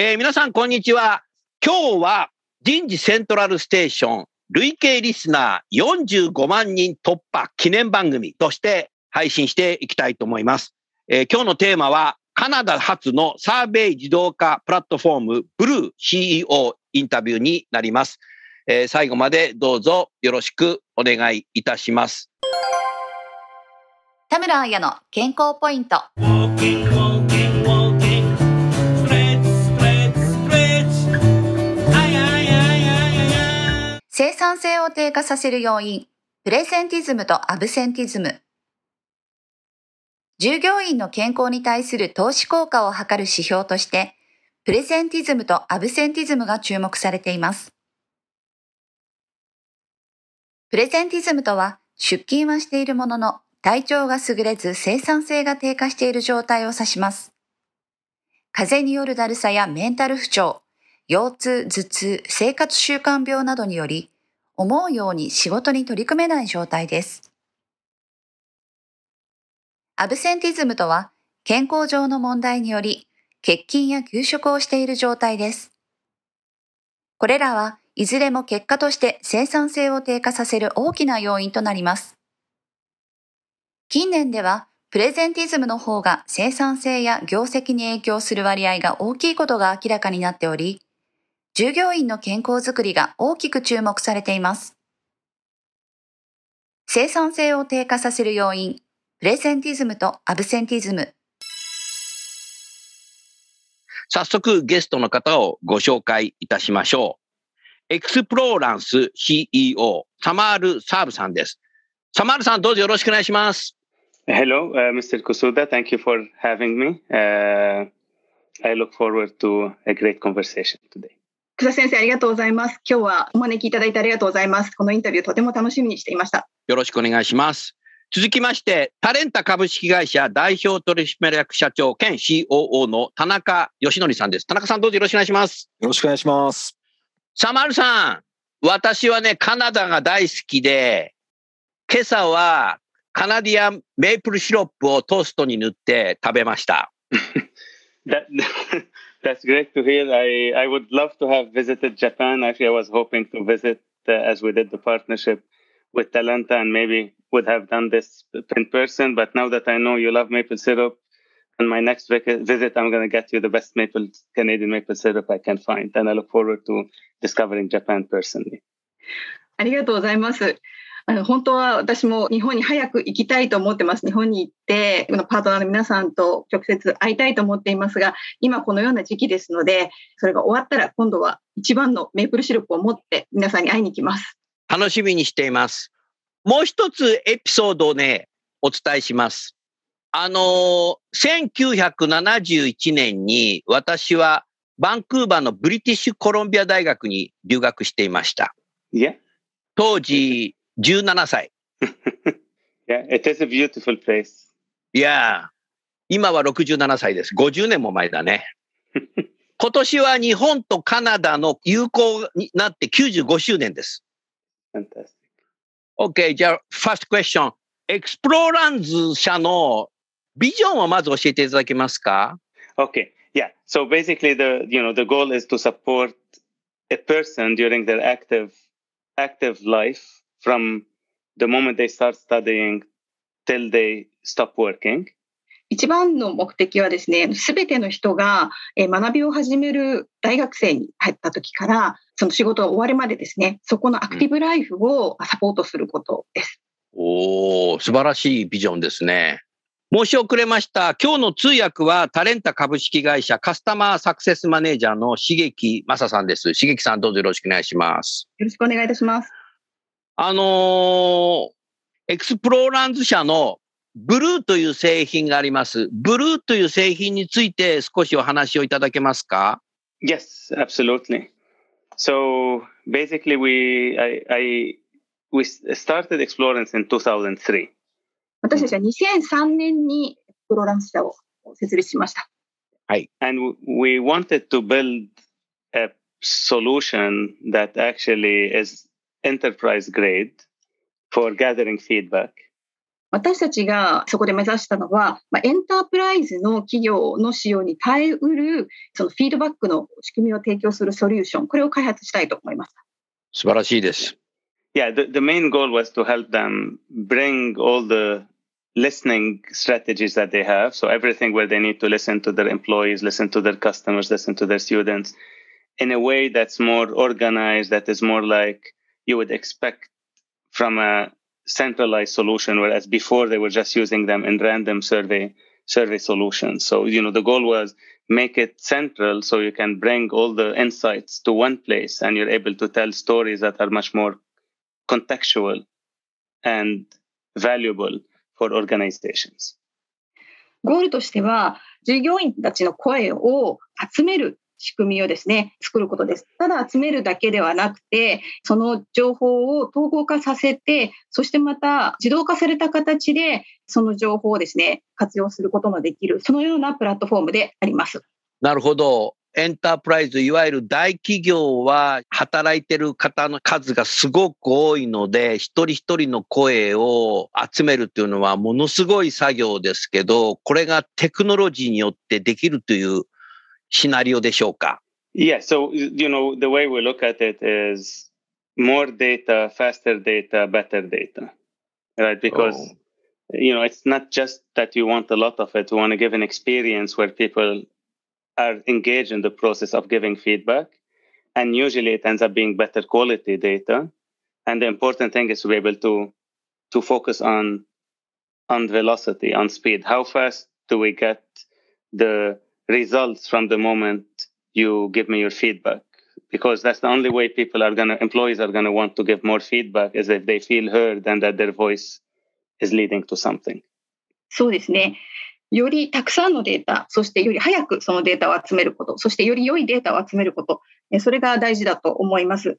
えー、皆さんこんにちは今日は人事セントラルステーション累計リスナー45万人突破記念番組として配信していきたいと思います。えー、今日のテーマはカナダ発のサーベイ自動化プラットフォームブルー CEO インタビューになります。えー、最後までどうぞよろしくお願いいたします。田村彩の健康ポイント。生産性を低下させる要因、プレゼンティズムとアブセンティズム。従業員の健康に対する投資効果を測る指標として、プレゼンティズムとアブセンティズムが注目されています。プレゼンティズムとは、出勤はしているものの、体調が優れず生産性が低下している状態を指します。風邪によるだるさやメンタル不調、腰痛、頭痛、生活習慣病などにより、思うように仕事に取り組めない状態です。アブセンティズムとは、健康上の問題により、欠勤や休職をしている状態です。これらはいずれも結果として生産性を低下させる大きな要因となります。近年では、プレゼンティズムの方が生産性や業績に影響する割合が大きいことが明らかになっており、従業員の健康づくりが大きく注目されています。生産性を低下させる要因、プレゼンティズムとアブセンティズム。早速ゲストの方をご紹介いたしましょう。エクスプローランス CEO、サマール・サーブさんです。サマールさん、どうぞよろしくお願いします。Hello, uh, Mr. Kusuda. Thank you for having me. Uh, I look forward to a great conversation today. 草先生、ありがとうございます。今日はお招きいただいてありがとうございます。このインタビューとても楽しみにしていました。よろしくお願いします。続きまして、タレンタ株式会社代表取締役社長兼 COO の田中義則さんです。田中さんどうぞよろしくお願いします。よろしくお願いします。サマルさん、私はね、カナダが大好きで、今朝はカナディアンメープルシロップをトーストに塗って食べました。That's great to hear. I, I would love to have visited Japan. Actually, I was hoping to visit uh, as we did the partnership with Talenta and maybe would have done this in person. But now that I know you love maple syrup, on my next visit, I'm going to get you the best maple Canadian maple syrup I can find. And I look forward to discovering Japan personally. ありがとうございます。 あの本当は私も日本に早く行きたいと思ってます。日本に行って、このパートナーの皆さんと直接会いたいと思っていますが、今このような時期ですので、それが終わったら今度は一番のメープルシロップを持って皆さんに会いに行きます。楽しみにしています。もう一つエピソードをね、お伝えします。あの1971年に私はバンクーバーのブリティッシュコロンビア大学に留学していました。当時、17歳。yeah, it is a beautiful place. いや、今は67歳です。50年も前だね。今年は日本とカナダの友好になって95周年です。Fantastic. OK, じゃあ、ファーストクエスチョン。エクスプローランズ社のビジョンをまず教えていただけますか ?OK, yeah. So basically the, you know, the goal is to support a person during their active, active life from the moment they start studying till they stop working. 一番の目的はですね、すべての人が学びを始める大学生に入った時からその仕事が終わるまでですね、そこのアクティブライフをサポートすることです。おお素晴らしいビジョンですね。申し遅れました。今日の通訳はタレンタ株式会社カスタマーサクセスマネージャーの茂木正さんです。茂木さんどうぞよろしくお願いします。よろしくお願いいたします。あのーエクスプローランズ社のブルーという製品があります。ブルーという製品について少しお話をいただけますか Yes, absolutely. So basically, we I, I we started Explorance in 2003. 私たちは2003年にプロランス社を設立しました。and we wanted to build a solution that actually is enterprise grade for gathering feedback 私たちがそこで目指したのは、まあ、エンタープライズの企業の使用に耐えうるそのフィードバックの仕組みを提供するソリューション、これを開発したいと思います。素晴らしいです。 yeah the, the main goal was to help them bring all the listening strategies that they have so everything where they need to listen to their employees listen to their customers listen to their students in a way that's more organized that is more like you would expect from a centralized solution whereas before they were just using them in random survey survey solutions so you know the goal was make it central so you can bring all the insights to one place and you're able to tell stories that are much more contextual and valuable for organizations. ゴールとしては、従業員たちの声を集める 仕組みをですね、作ることです。ただ集めるだけではなくて、その情報を統合化させて、そしてまた自動化された形で、その情報をですね、活用することのできる、そのようなプラットフォームであります。なるほど。エンタープライズ、いわゆる大企業は働いてる方の数がすごく多いので、一人一人の声を集めるっていうのはものすごい作業ですけど、これがテクノロジーによってできるという シナリオでしょうか。 Yeah, so you know the way we look at it is more data, faster data, better data, right? Because Oh. you know it's not just that you want a lot of it. You want to give an experience where people are engaged in the process of giving feedback, and usually it ends up being better quality data. And the important thing is to be able to to focus on on velocity, on speed. How fast do we get the results from the moment you give me your feedback? Because that's the only way people are gonna employees are gonna want to give more feedback is if they feel heard and that their voice is leading to something. そうですね。よりたくさんのデータ、そしてより早くそのデータを集めること、そしてより良いデータを集めること、えそれが大事だと思います。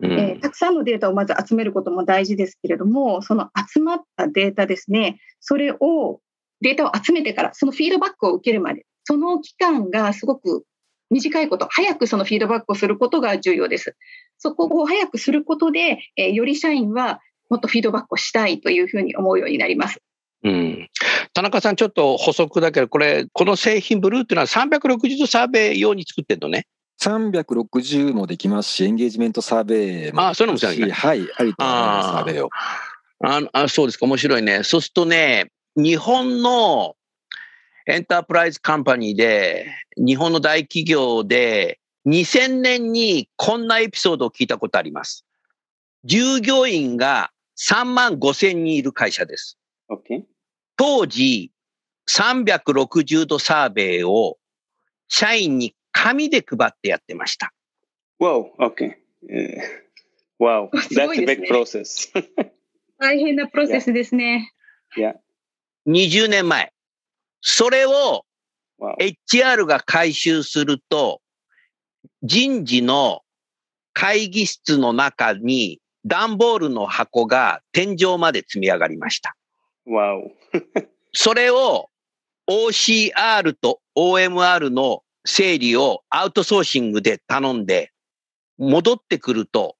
うんえーたくさんのデータをまず集めることも大事ですけれども、その集まったデータですね、それを、データを集めてから、そのフィードバックを受けるまで、その期間がすごく短いこと、早くそのフィードバックをすることが重要です。そこを早くすることで、えーより社員はもっとフィードバックをしたいというふうに思うようになります。うん田中さん、ちょっと補足だけど、これ、この製品ブルーっていうのは360度サーベイ用に作ってるのね。360もできますし、エンゲージメントサーベイもあそういうのもできますしそうなんはい、ありと思います、サーベイを。ああそうですか、面白いね。そうするとね、日本のエンタープライズカンパニーで、日本の大企業で、2000年にこんなエピソードを聞いたことあります。従業員が3万5千人いる会社です。Okay. 当時、360度サーベイを社員に紙で配ってやってました。Whoa. Okay. Uh, wow. That's a big process. 大変なプロセスですね。yeah. 20年前。それを. HR が回収すると、人事の会議室の中に段ボールの箱が天井まで積み上がりました。それを OCR と OMR の整理をアウトソーシングで頼んで、戻ってくると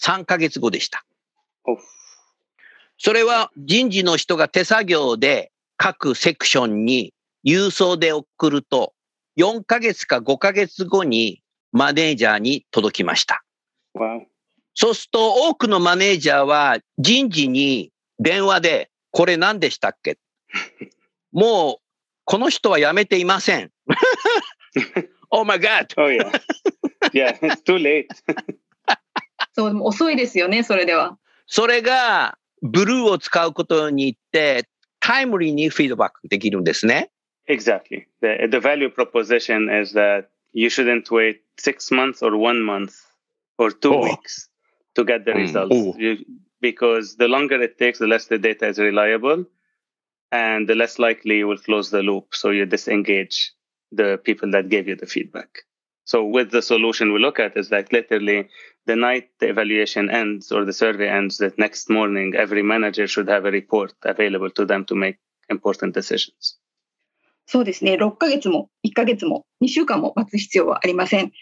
3ヶ月後でした。Oh. それは人事の人が手作業で各セクションに郵送で送ると、4ヶ月か5ヶ月後にマネージャーに届きました。そうすると多くのマネージャーは人事に電話で、これ何でしたっけ？もう、この人は辞めていません。oh my God! Oh yeah. yeah, it's too late. そう、遅いですよね、それでは。それが、ブルーを使うことによって、タイムリーにフィードバックできるんですね。 Exactly. The, the value proposition is that you shouldn't wait six months or one month or two Oh. weeks to get the Mm. results. Oh. You, because the longer it takes, the less the data is reliable and the less likely you will close the loop. So you disengage the people that gave you the feedback. So with the solution we look at is like literally the night the evaluation ends or the survey ends, the next morning, every manager should have a report available to them to make important decisions. そうですね、6ヶ月も1ヶ月も2週間も待つ必要はありません。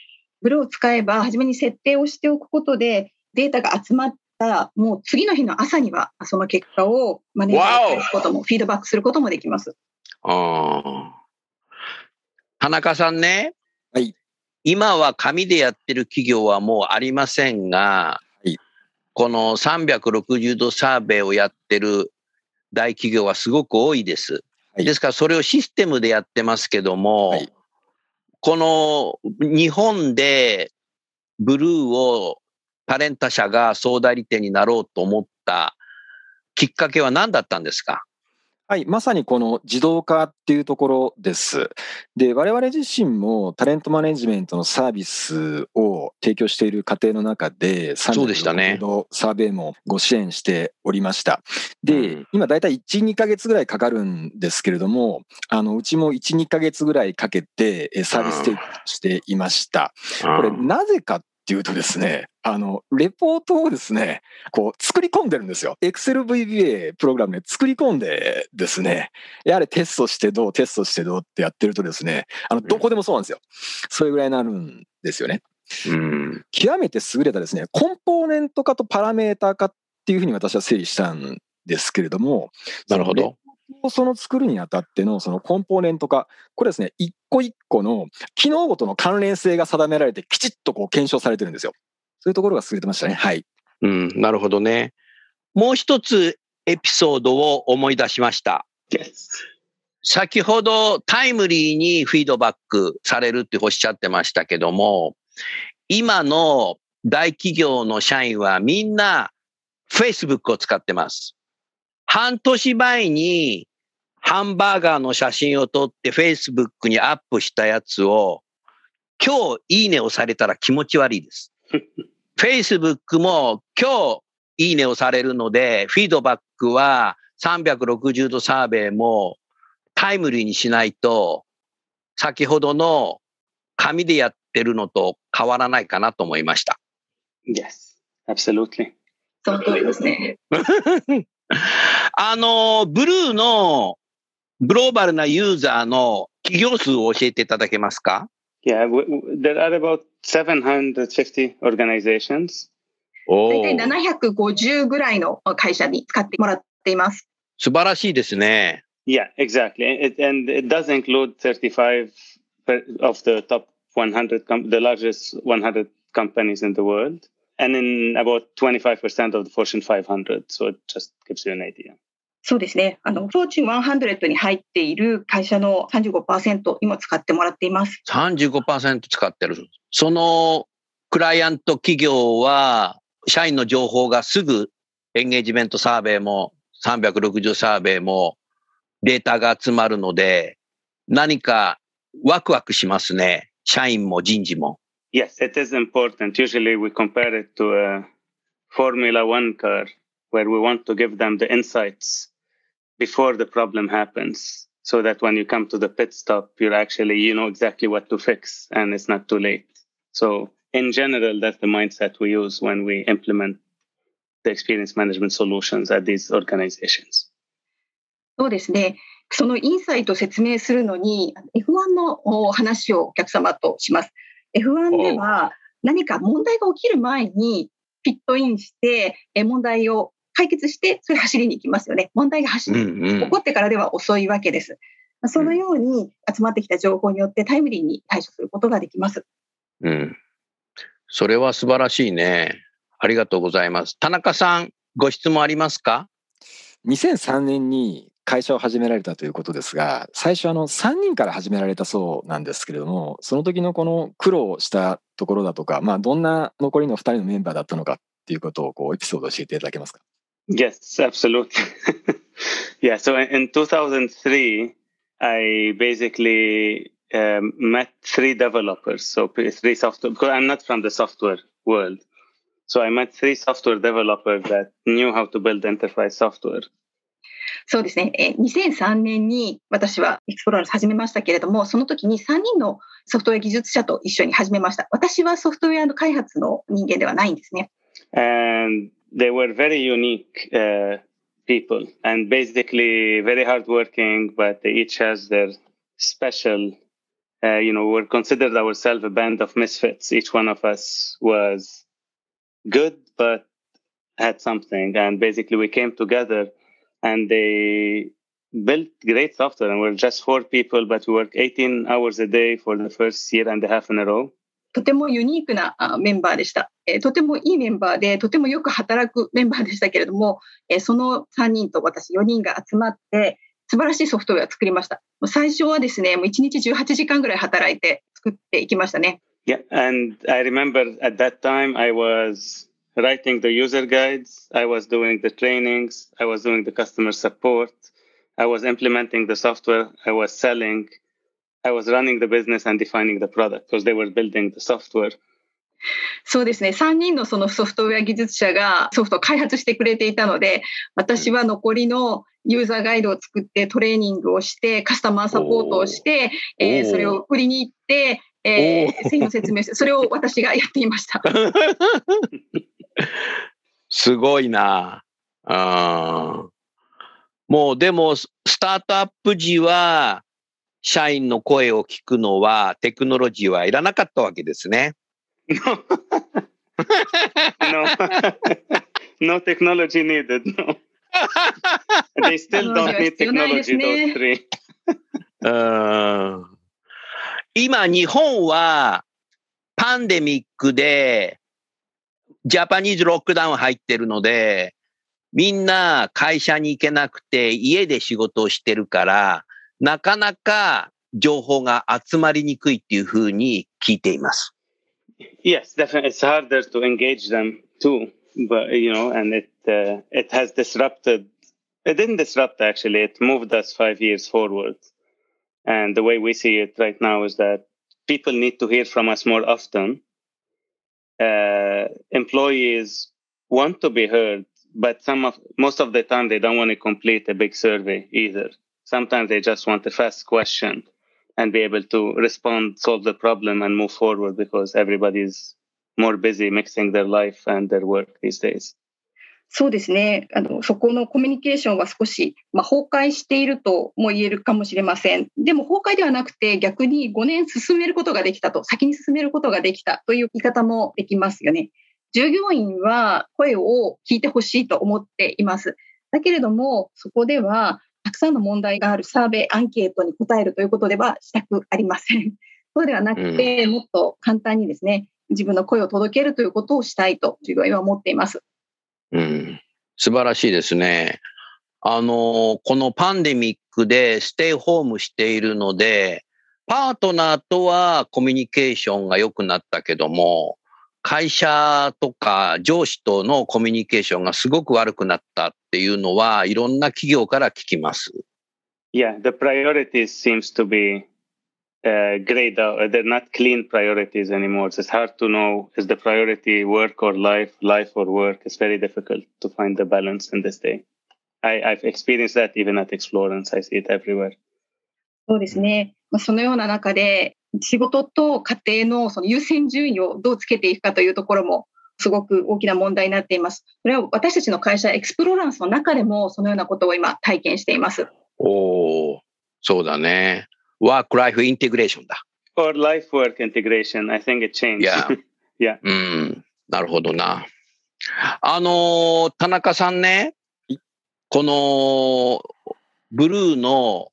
ブルーを使えば、初めに設定をしておくことで、データが集まったら、もう次の日の朝には、その結果をマネージャーに返すことも、フィードバックすることもできます。あー田中さんね。はい。今は紙でやってる企業はもうありませんが、はい。この360度サーベイをやってる大企業はすごく多いです。はい。ですからそれをシステムでやってますけども、はい。この日本でブルーをタレンタ社が総代理店になろうと思ったきっかけは何だったんですか？はい、まさにこの自動化っていうところです。で、我々自身もタレントマネジメントのサービスを提供している過程の中で、そうでしたね360度サーベイもご支援しておりました。うでん、今だいたい1、2ヶ月ぐらいかかるんですけれども、あの、うちも1、2ヶ月ぐらいかけてえサービス提供していました。これ、なぜかっていうとですね、あの、レポートをですね、こう、作り込んでるんですよ。Excel VBA プログラムで作り込んでですね、やはりテストしてどう、テストしてどうってやってるとですね、あの、どこでもそうなんですよ。それぐらいになるんですよね。うん極めて優れたですね、コンポーネント化とパラメータ化っていうふうに私は整理したんですけれども、なるほど。その作るにあたってのそのコンポーネント化、これですね、一個一個の機能ごとの関連性が定められて、きちっとこう検証されてるんですよ。そういうところが優れてましたね。はい。うん、なるほどね。もう一つエピソードを思い出しました。先ほどタイムリーにフィードバックされるっておっしゃってましたけども、今の大企業の社員はみんな Facebook を使ってます。半年前にハンバーガーの写真を撮って Facebook にアップしたやつを今日いいねをされたら気持ち悪いです。Facebook も今日いいねをされるので、フィードバックは360度サーベイもタイムリーにしないと、先ほどの紙でやってるのと変わらないかなと思いました。Yes, absolutely. その通りですね。あの、ブルーのグローバルなユーザーの企業数を教えていただけますか Yeah, there are about 750 organizations. お大体ー750ぐらいの会社に使ってもらっています。素晴らしいですね。Yeah, exactly. It, and it does include 35 per- of the top 100, com- the largest 100 companies in the world, and in about 25% of the Fortune 500. So it just gives you an idea. そうですね。あの、フォーチュン100に入っている会社の35%今使ってもらっています。35%使ってる。そのクライアント企業は、社員の情報がすぐエンゲージメントサーベイも360サーベイもデータが集まるので、何かワクワクしますね。社員も人事も。Yes, it is important. Usually we compare it to a Formula One car where we want to give them the insights before the problem happens so that when you come to the pit stop, you're actually, you know exactly what to fix and it's not too late. So in general, that's the mindset we use when we implement the experience management solutions at these organizations. そうですね。そのインサイトを説明するのに F1 のお話をお客様とします。F1 では何か問題が起きる前にフィットインしてえ問題を解決してそれ走りに行きますよね。問題が走うんうん起こってからでは遅いわけです。そのように集まってきた情報によってタイムリーに対処することができます。うん。それは素晴らしいね。ありがとうございます。田中さん、ご質問ありますか？2003年に会社を始められたということですが、最初あの3人から始められたそうなんですけれども、その時のこの苦労したところだとか、まあ、どんな残りの2人のメンバーだったのかっていうことをこうエピソード教えていただけますか？Yes, absolutely. yeah, so in 2003, I basically um, met three developers. So three software, because I'm not from the software world. So I met three software developers that knew how to build enterprise software. そうですね。え2003年に私はエクスプローラー始めましたけれども、その時に3人のソフトウェア技術者と一緒に始めました。私はソフトウェアの開発の人間ではないんですね。And they were very unique、uh, people and basically very hardworking, but they each has their special uh, you know, we're considered ourselves a band of misfits. Each one of us was good, but had something. And basically, we came together and they built great software. And we're just four people, but we work 18 hours a day for the first year and a half in a row. とてもユニークなメンバーでした。とてもいいメンバーで、とてもよく働くメンバーでしたけれども、その3人と私4人が集まって、素晴らしいソフトウェアを作りました。最初はですね、もう1日18時間ぐらい働いて作っていきましたね。Yeah, and I remember at that time I was writing the user guides, I was doing the trainings, I was doing the customer support, I was implementing the software, I was selling, I was running the business and defining the product because they were building the software. そうですね。3人のそのソフトウェア技術者がソフトを開発してくれていたので、私は残りのユーザーガイドを作ってトレーニングをして、カスタマーサポートをして、えー、それを売りに行って、えー、製品の説明して、それを私がやっていました。すごいな。あもうでも、スタートアップ時は、社員の声を聞くのは、テクノロジーはいらなかったわけですね。No. no. no technology needed. No. They still don't need technology, those three. 今、日本はパンデミックでジャパニーズロックダウン入ってるので、みんな会社に行けなくて家で仕事をしてるから、なかなか情報が集まりにくいっていうふうに聞いています。Yes, definitely. It's harder to engage them too, but you know, and it uh, it has disrupted. It didn't disrupt actually. It moved us five years forward. And the way we see it right now is that people need to hear from us more often. Uh, employees want to be heard, but some of most of the time they don't want to complete a big survey either. Sometimes they just want a fast question and be able to respond, solve the problem, and move forward because everybody's more busy mixing their life and their work these days. そうですねあの、そこのコミュニケーションは少し、まあ、崩壊しているとも言えるかもしれません。でも崩壊ではなくて、逆に5年進めることができたと、先に進めることができたという言い方もできますよね。従業員は声を聞いてほしいと思っています。だけれども、そこではたくさんの問題があるサーベイアンケートに答えるということではしたくありません。そうではなくて、うん、もっと簡単にですね、自分の声を届けるということをしたいと従業員は思っています。うん、素晴らしいですね。あの、このパンデミックでステイホームしているので、パートナーとはコミュニケーションが良くなったけども、会社とか上司とのコミュニケーションがすごく悪くなったっていうのはいろんな企業から聞きます。Yeah, the priorities seems to be uh, grayed out. They're not clean priorities anymore. It's hard to know is the priority work or life, life or work. It's very difficult to find the balance in this day. I, I've experienced that even at Explorance. I see it everywhere. そうですね。そのような中で、仕事と家庭のその優先順位をどうつけていくかというところもすごく大きな問題になっています。それは私たちの会社エクスプローランスの中でもそのようなことを今体験しています。おお、そうだね。ワークライフインテグレーションだ。or life work integration. I think it changed. Yeah. yeah. うん。なるほどな。あの、田中さんね、このブルーの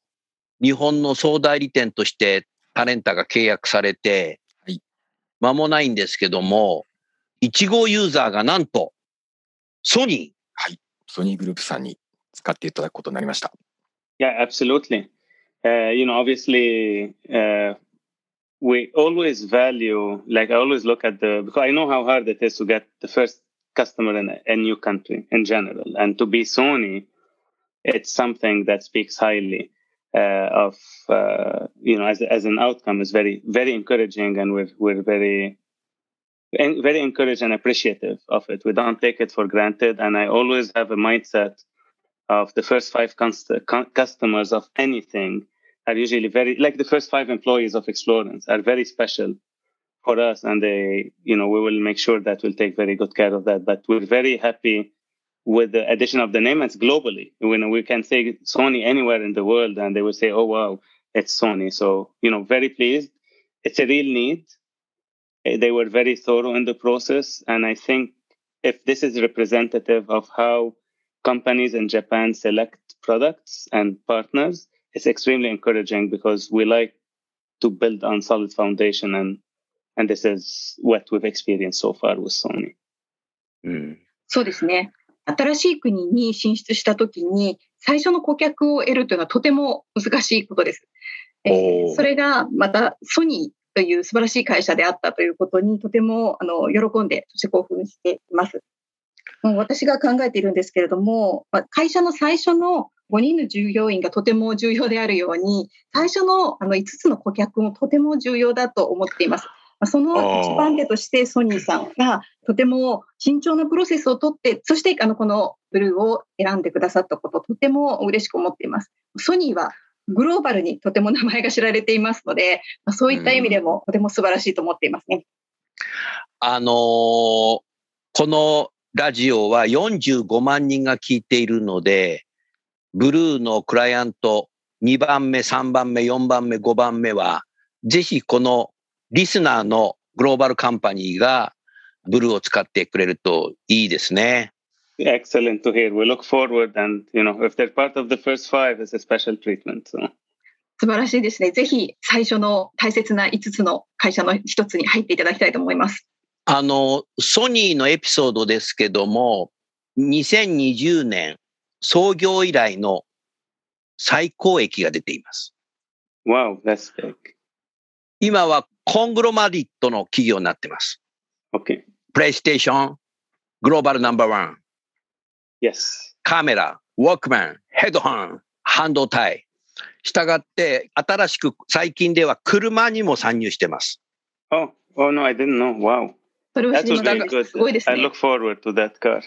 日本の総代理店としてタレンタが契約されて、間もないんですけども、1号ユーザーがなんと、ソニー。はい。ソニーグループさんに使っていただくことになりました。Yeah, absolutely. Uh, you know, obviously, uh, we always value, like I always look at the, because I know how hard it is to get the first customer in a, a new country in general. And to be Sony, it's something that speaks highly uh, of, uh, you know, as, as an outcome is very, very encouraging. And we're, we're very, very encouraged and appreciative of it. We don't take it for granted. And I always have a mindset of the first five customers of anything are usually very like the first five employees of Explorance are very special for us, and they, you know, we will make sure that we'll take very good care of that. But we're very happy with the addition of the name. It's globally. When we can say Sony anywhere in the world, and they will say, "Oh wow, it's Sony." So you know, very pleased. It's a real need. Eh, they were very thorough in the process, and I think if this is representative of how companies in Japan select products and partners, it's extremely encouraging because we like to build on solid foundation and and this is what we've experienced so far with Sony. うん、そうですね。 新しい国に進出したときに最初の顧客を得るというのはとても難しいことです。えー、それがまたソニーという素晴らしい会社であったということにとてもあの喜んでそして興奮しています。私が考えているんですけれども、会社の最初の5人の従業員がとても重要であるように、最初のあの5つの顧客もとても重要だと思っています。その一番手としてソニーさんがとても慎重なプロセスをとって、そしてあのこのブルーを選んでくださったこと、とても嬉しく思っています。ソニーはグローバルにとても名前が知られていますので、そういった意味でもとても素晴らしいと思っていますね。あのー、このラジオは45万人が聞いているので、ブルーのクライアント2番目、3番目、4番目、5番目は、ぜひこのリスナーのグローバルカンパニーがブルーを使ってくれるといいですね。Excellent to hear. We look forward and, you know, if they're part of the first five, it's a special treatment. So. 素晴らしいですね。ぜひ最初の大切な5つの会社の一つに入っていただきたいと思います。あの、ソニーのエピソードですけども、2020年創業以来の最高益が出ています。Wow, that's big. 今はコングロマリットの企業になっています。OK。プレイステーション、グローバルナンバーワン。Yes. カメラ、ウォークマン、ヘッドホン、半導体。したがって、新しく最近では車にも参入しています。Oh, oh no, I didn't know. Wow. それは知りませすごいですね。I look forward to that car.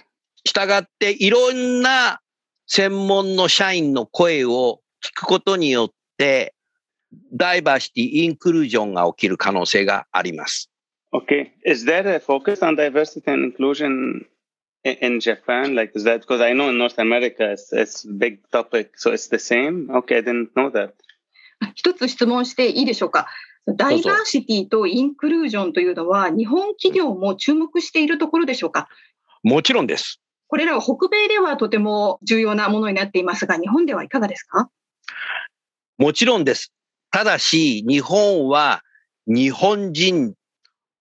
したがって、いろんな専門の社員の声を聞くことによって、ダイバーシティ、インクルージョンが起きる可能性があります。Okay. Is there a focus on diversity and inclusion in Japan? Like, is that because I know in North America it's, it's a big topic, so it's the same? Okay, I didn't know that. 一つ質問していいでしょうか。ダイバーシティとインクルージョンというのは、日本企業も注目しているところでしょうかもちろんです。これらは北米ではとても重要なものになっていますが、日本ではいかがですかもちろんです。ただし、日本は日本人、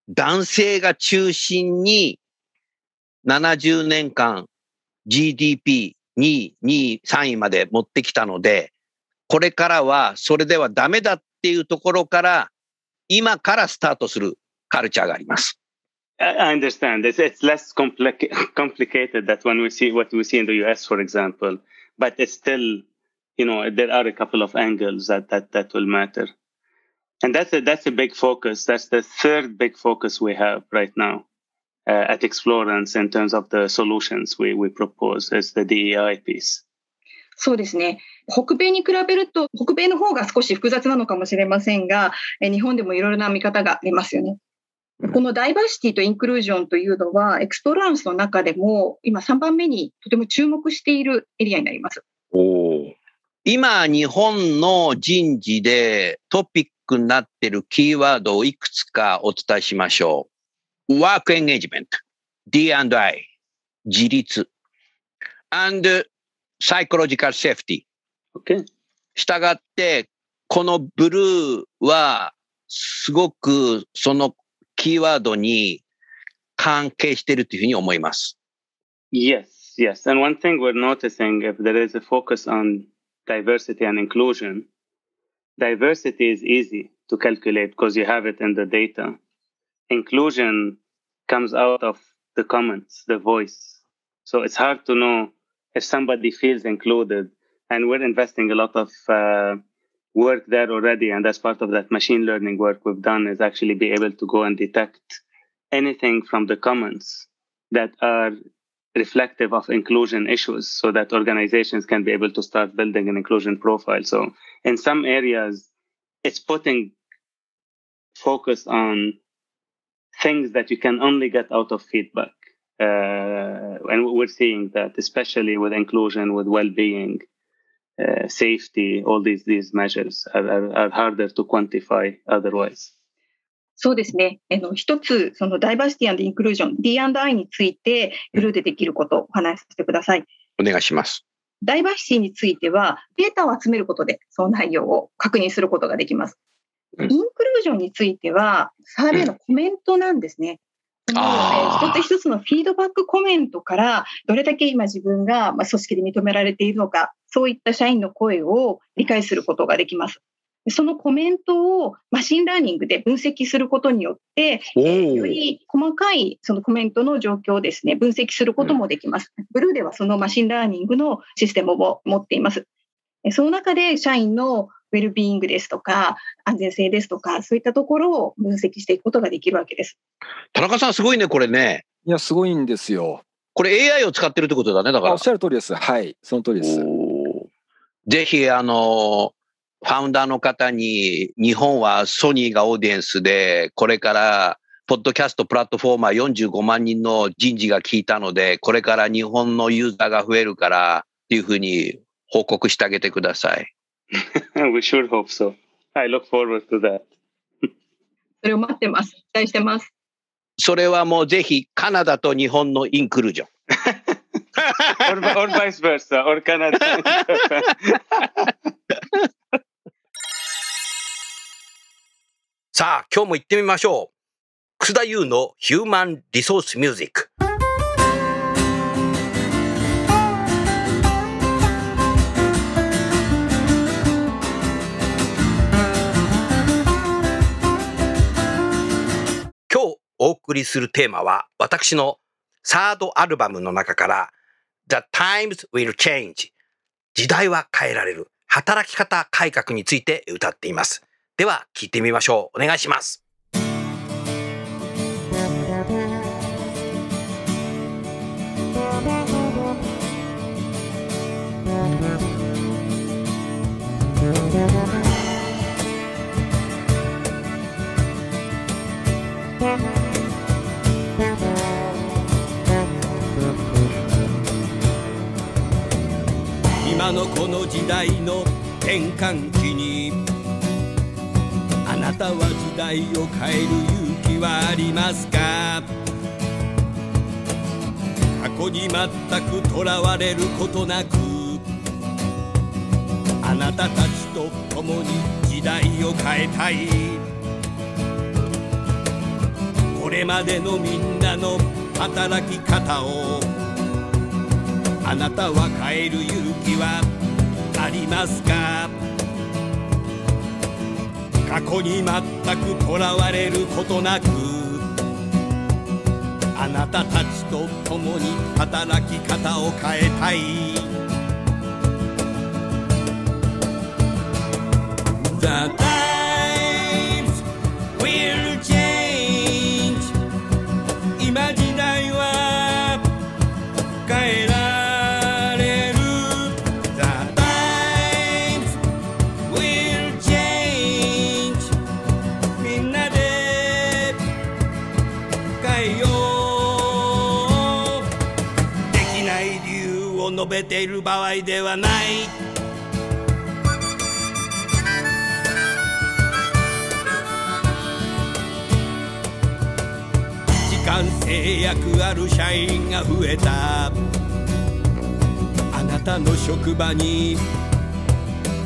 男性が中心に70年間 GDP2 位、2位、3位まで持ってきたので、これからはそれではダメだっていうところから今からスタートするカルチャーがあります。I understand. It's, it's less compli- complicated than when we see what we see in the US, for example. But it's still, you know, there are a couple of angles that that, that will matter. And that's a, that's a big focus. That's the third big focus we have right now uh, at Explorance in terms of the solutions we, we propose is the DEI piece. そうですね。北米に比べると、北米の方が少し複雑なのかもしれませんが、日本でもいろいろな見方がありますよね。このダイバーシティとインクルージョンというのは、エクスプロランスの中でも、今3番目にとても注目しているエリアになります。お今、日本の人事でトピックになっているキーワードをいくつかお伝えしましょう。ワークエンゲージメント、D&I、自立、and psychological safety。Okay. したがって、このブルーは、すごくそのキーワードに関係しているというふうに思います。Yes, yes. And one thing we're noticing, if there is a focus on diversity and inclusion, diversity is easy to calculate because you have it in the data. Inclusion comes out of the comments, the voice. So it's hard to know if somebody feels included. And we're investing a lot of uh, work there already. And as part of that machine learning work we've done is actually be able to go and detect anything from the comments that are reflective of inclusion issues so that organizations can be able to start building an inclusion profile. So in some areas, it's putting focus on things that you can only get out of feedback. Uh, and we're seeing that, especially with inclusion, with well-being, uh, safety, all these these measures are, are, are harder to quantify otherwise. そうですね。あの一つ、そのダイバーシティインクルージョン、D&I について、ブルーでできることをお話しさせてください。お願いします。ダイバーシティについては、データを集めることで、その内容を確認することができます。うんインクルージョンについては、サーベイのコメントなんですね。なあーので、一つ一つのフィードバックコメントから、どれだけ今自分がまあ組織で認められているのか、そういった社員の声を理解することができます。でそのコメントを machine learning で分析することによって、およーり細かいそのコメントの状況をですね、分析することもできます。ブルーではその machine learning のシステムを持っています。えその中で社員のウェルビーイングですとか、安全性ですとか、そういったところを分析していくことができるわけです。田中さんすごいね、これね。いや、すごいんですよ。これ AI を使ってるってことだね、だからあおっ。しゃる通りです。はい、その通りです。ぜひ、あの、ファウンダーの方に、日本はソニーがオーディエンスで、これから、ポッドキャストプラットフォーマー45万人の人事が聞いたので、これから日本のユーザーが増えるから、っていうふうに報告してあげてください。we sure hope so. I look forward to that. それを待ってます。期待してます。それはもうぜひ、カナダと日本のインクルージョン。or, or vice versa, or Canada. and Japan. さあ、今日も行ってみましょう。楠田優のヒューマンリソースミュージック。今日お送りするテーマは私のサードアルバムの中から The Times Will Change 時代は変えられる働き方改革について歌っています。では聞いてみましょう。お願いします。今のこの時代の転換期にたは時代を変える勇気はありますか？過去に全くとらわれることなくあなたたちと共に時代を変えたい。これまでのみんなの働き方をあなたは変える勇気はありますか？過去に全くとらわれることなくあなたたちと共に働き方を変えたい。The times よ。できない理由を述べている場合ではない。時間制約ある社員が増えた。あなたの職場に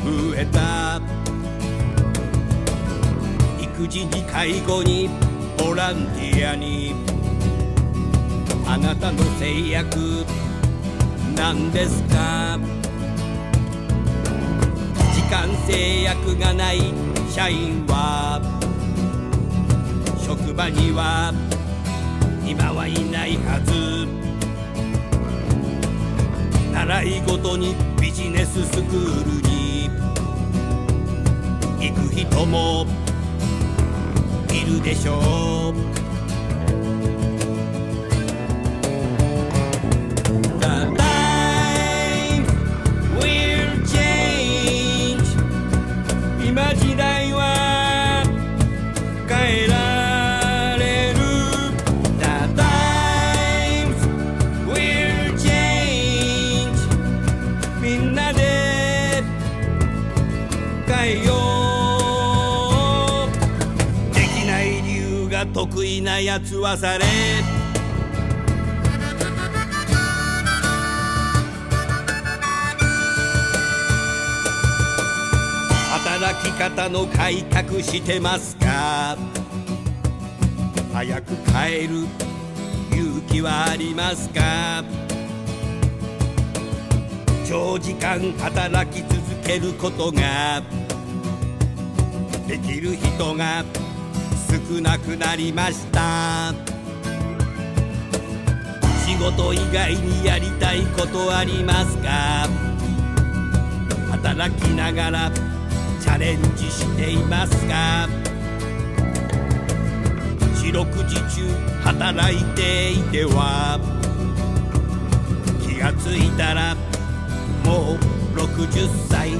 増えた。育児に介護にボランティアに。あなたの制約なんですか？時間制約がない社員は。職場には今はいないはず。習い事にビジネススクールに。行く人もいるでしょう。得意なやつはされ。働き方の改革してますか？早く帰る勇気はありますか？長時間働き続けることができる人が少なくなりました。仕事以外にやりたいことありますか？働きながらチャレンジしていますか？四六時中働いていては気がついたらもう60歳。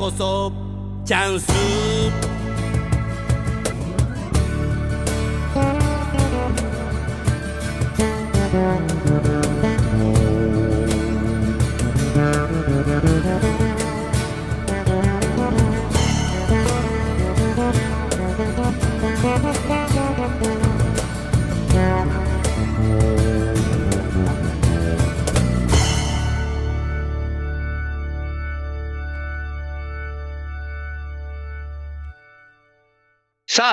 こそチャンス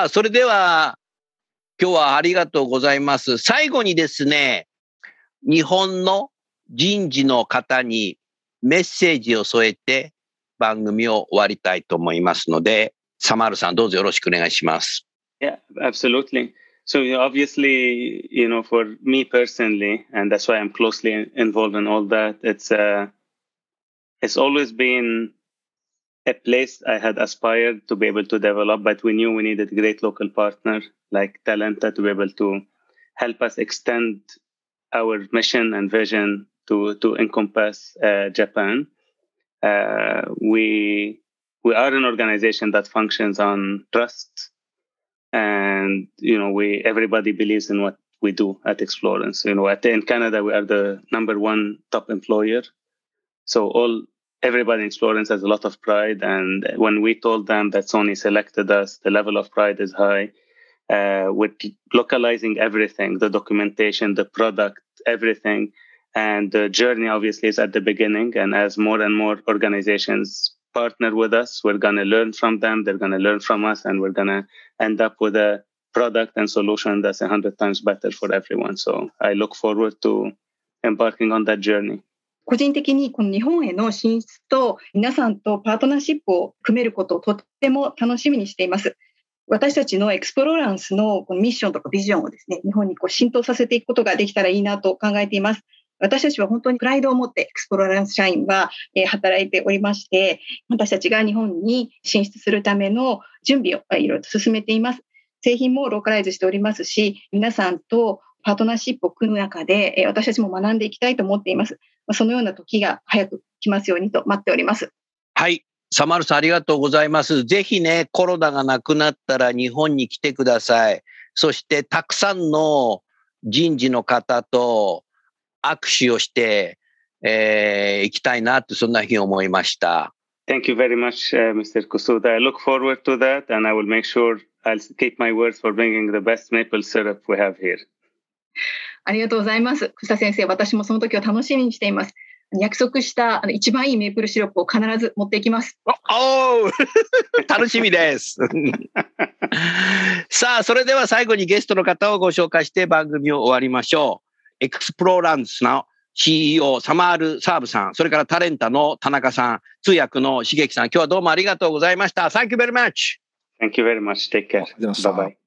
あ、それでは、今日はありがとうございます。最後にですね、日本の人事の方にメッセージを添えて番組を終わりたいと思いますので、サマールさんどうぞよろしくお願いします。Yeah, absolutely. So obviously, you know, for me personally, and that's why I'm closely involved in all that. It's uh, it's always been a place I had aspired to be able to develop, but we knew we needed a great local partner like Talenta to be able to help us extend our mission and vision to to encompass uh, Japan. Uh, we we are an organization that functions on trust and you know we everybody believes in what we do at Explorence. You know, at, in Canada we are the number one top employer, so all everybody in Explorence has a lot of pride. And when we told them that Sony selected us, the level of pride is high. Uh, with localizing everything, the documentation, the product, everything, and the journey obviously is at the beginning. And as more and more organizations partner with us, we're gonna learn from them. They're gonna learn from us, and we're gonna end up with a product and solution that's a hundred times better for everyone. So I look forward to embarking on that journey. 個人的にこの日本への進出と皆さんとパートナーシップを組めることをとっても楽しみにしています。私たちのエクスプローランスのこのミッションとかビジョンをですね、日本にこう浸透させていくことができたらいいなと考えています。私たちは本当にプライドを持ってエクスプローランス社員は、働いておりまして、私たちが日本に進出するための準備をいろいろと進めています。製品もローカライズしておりますし、皆さんとパートナーシップを組む中で、私たちも学んでいきたいと思っています。そのような時が早く来ますようにと待っております。はい。サマルさんありがとうございます。ぜひね、コロナがなくなったら日本に来てください。そしてたくさんの人事の方と握手をして、えー、行きたいなって、そんなふうに思いました。Thank you very much, uh, Mr. Kusuda. I look forward to that and I will make sure I'll keep my words for bringing the best maple syrup we have here. ありがとうございます。草先生、私もその時を楽しみにしています。約束したあの一番いいメープルシロップを必ず持っていきます。おお 楽しみです。さあ、それでは最後にゲストの方をご紹介して番組を終わりましょう。エクスプローランスの CEO サマール・サーブさん、それからタレンタの田中さん、通訳の茂樹さん、今日はどうもありがとうございました。Thank you very much. Thank you very much. Take care. Bye bye.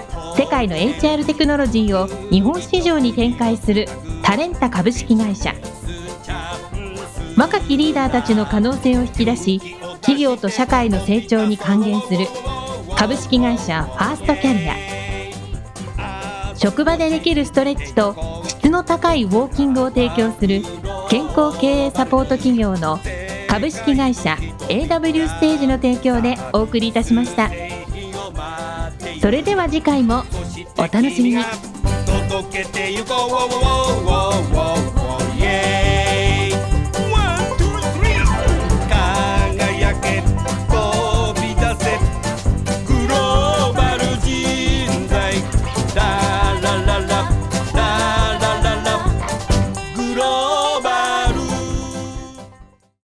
世界の HR テクノロジーを日本市場に展開するタレンタ株式会社。若きリーダーたちの可能性を引き出し企業と社会の成長に還元する株式会社ファーストキャリア。職場でできるストレッチと質の高いウォーキングを提供する健康経営サポート企業の株式会社 AW ステージの提供でお送りいたしました。それでは次回もお楽しみに。届けてゆこう